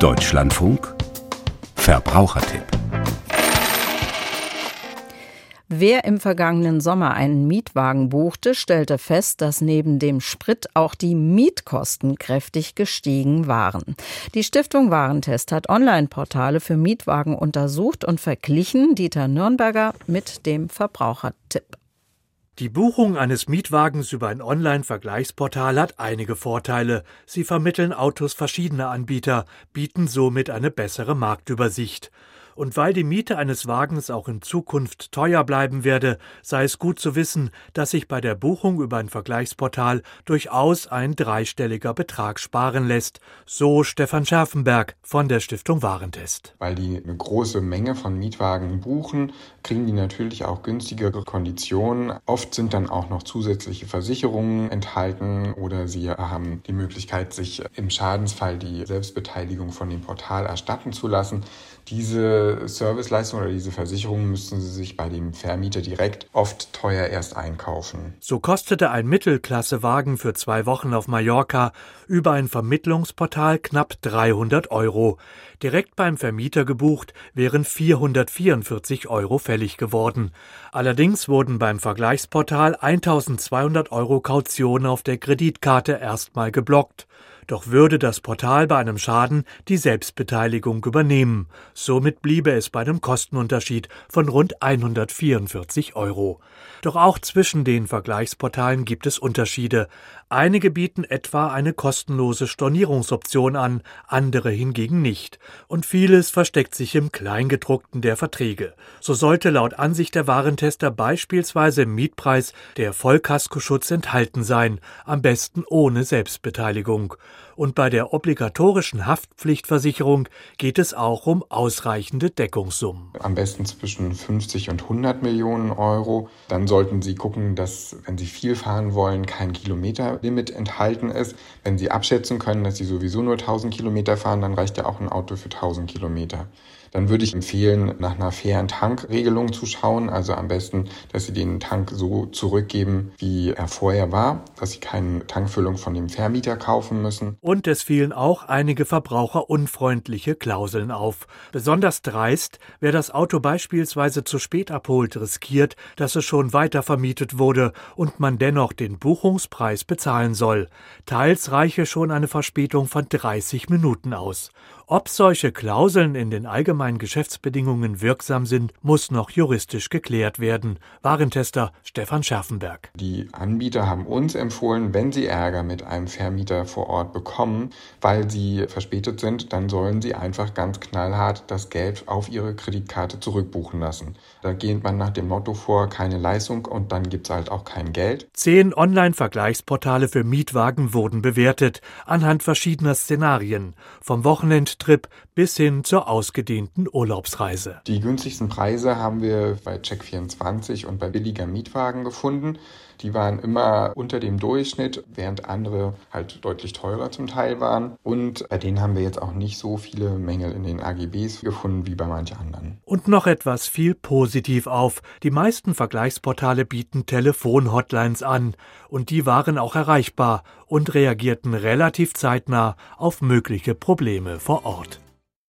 Deutschlandfunk Verbrauchertipp Wer im vergangenen Sommer einen Mietwagen buchte, stellte fest, dass neben dem Sprit auch die Mietkosten kräftig gestiegen waren. Die Stiftung Warentest hat Online-Portale für Mietwagen untersucht und verglichen. Dieter Nürnberger mit dem Verbrauchertipp. Die Buchung eines Mietwagens über ein Online-Vergleichsportal hat einige Vorteile. Sie vermitteln Autos verschiedener Anbieter, bieten somit eine bessere Marktübersicht. Und weil die Miete eines Wagens auch in Zukunft teuer bleiben werde, sei es gut zu wissen, dass sich bei der Buchung über ein Vergleichsportal durchaus ein dreistelliger Betrag sparen lässt. So Stefan Scherfenberg von der Stiftung Warentest. Weil die eine große Menge von Mietwagen buchen, kriegen die natürlich auch günstigere Konditionen. Oft sind dann auch noch zusätzliche Versicherungen enthalten oder sie haben die Möglichkeit, sich im Schadensfall die Selbstbeteiligung von dem Portal erstatten zu lassen. Diese Serviceleistung oder diese Versicherung müssen Sie sich bei dem Vermieter direkt oft teuer erst einkaufen. So kostete ein Mittelklassewagen für zwei Wochen auf Mallorca über ein Vermittlungsportal knapp 300 Euro. Direkt beim Vermieter gebucht wären 444 Euro fällig geworden. Allerdings wurden beim Vergleichsportal 1200 Euro Kaution auf der Kreditkarte erstmal geblockt. Doch würde das Portal bei einem Schaden die Selbstbeteiligung übernehmen. Somit bliebe es bei einem Kostenunterschied von rund 144 Euro. Doch auch zwischen den Vergleichsportalen gibt es Unterschiede. Einige bieten etwa eine kostenlose Stornierungsoption an, andere hingegen nicht. Und vieles versteckt sich im Kleingedruckten der Verträge. So sollte laut Ansicht der Warentester beispielsweise im Mietpreis der Vollkaskoschutz enthalten sein, am besten ohne Selbstbeteiligung. Und bei der obligatorischen Haftpflichtversicherung geht es auch um ausreichende Deckungssummen. Am besten zwischen 50 und 100 Millionen Euro. Dann sollten Sie gucken, dass, wenn Sie viel fahren wollen, kein Kilometerlimit enthalten ist. Wenn Sie abschätzen können, dass Sie sowieso nur 1000 Kilometer fahren, dann reicht ja auch ein Auto für 1000 Kilometer dann würde ich empfehlen, nach einer fairen Tankregelung zu schauen. Also am besten, dass Sie den Tank so zurückgeben, wie er vorher war, dass Sie keine Tankfüllung von dem Vermieter kaufen müssen. Und es fielen auch einige verbraucherunfreundliche Klauseln auf. Besonders dreist, wer das Auto beispielsweise zu spät abholt, riskiert, dass es schon weiter vermietet wurde und man dennoch den Buchungspreis bezahlen soll. Teils reiche schon eine Verspätung von 30 Minuten aus. Ob solche Klauseln in den allgemeinen Geschäftsbedingungen wirksam sind, muss noch juristisch geklärt werden. Warentester Stefan Scherfenberg. Die Anbieter haben uns empfohlen, wenn sie Ärger mit einem Vermieter vor Ort bekommen, weil sie verspätet sind, dann sollen sie einfach ganz knallhart das Geld auf ihre Kreditkarte zurückbuchen lassen. Da geht man nach dem Motto vor, keine Leistung und dann gibt es halt auch kein Geld. Zehn Online-Vergleichsportale für Mietwagen wurden bewertet, anhand verschiedener Szenarien. Vom Wochenende Kurztrip bis hin zur ausgedehnten Urlaubsreise. Die günstigsten Preise haben wir bei Check24 und bei billiger Mietwagen gefunden. Die waren immer unter dem Durchschnitt, während andere halt deutlich teurer zum Teil waren. Und bei denen haben wir jetzt auch nicht so viele Mängel in den AGBs gefunden wie bei manchen anderen. Und noch etwas fiel positiv auf. Die meisten Vergleichsportale bieten Telefonhotlines an. Und die waren auch erreichbar und reagierten relativ zeitnah auf mögliche Probleme vor Ort.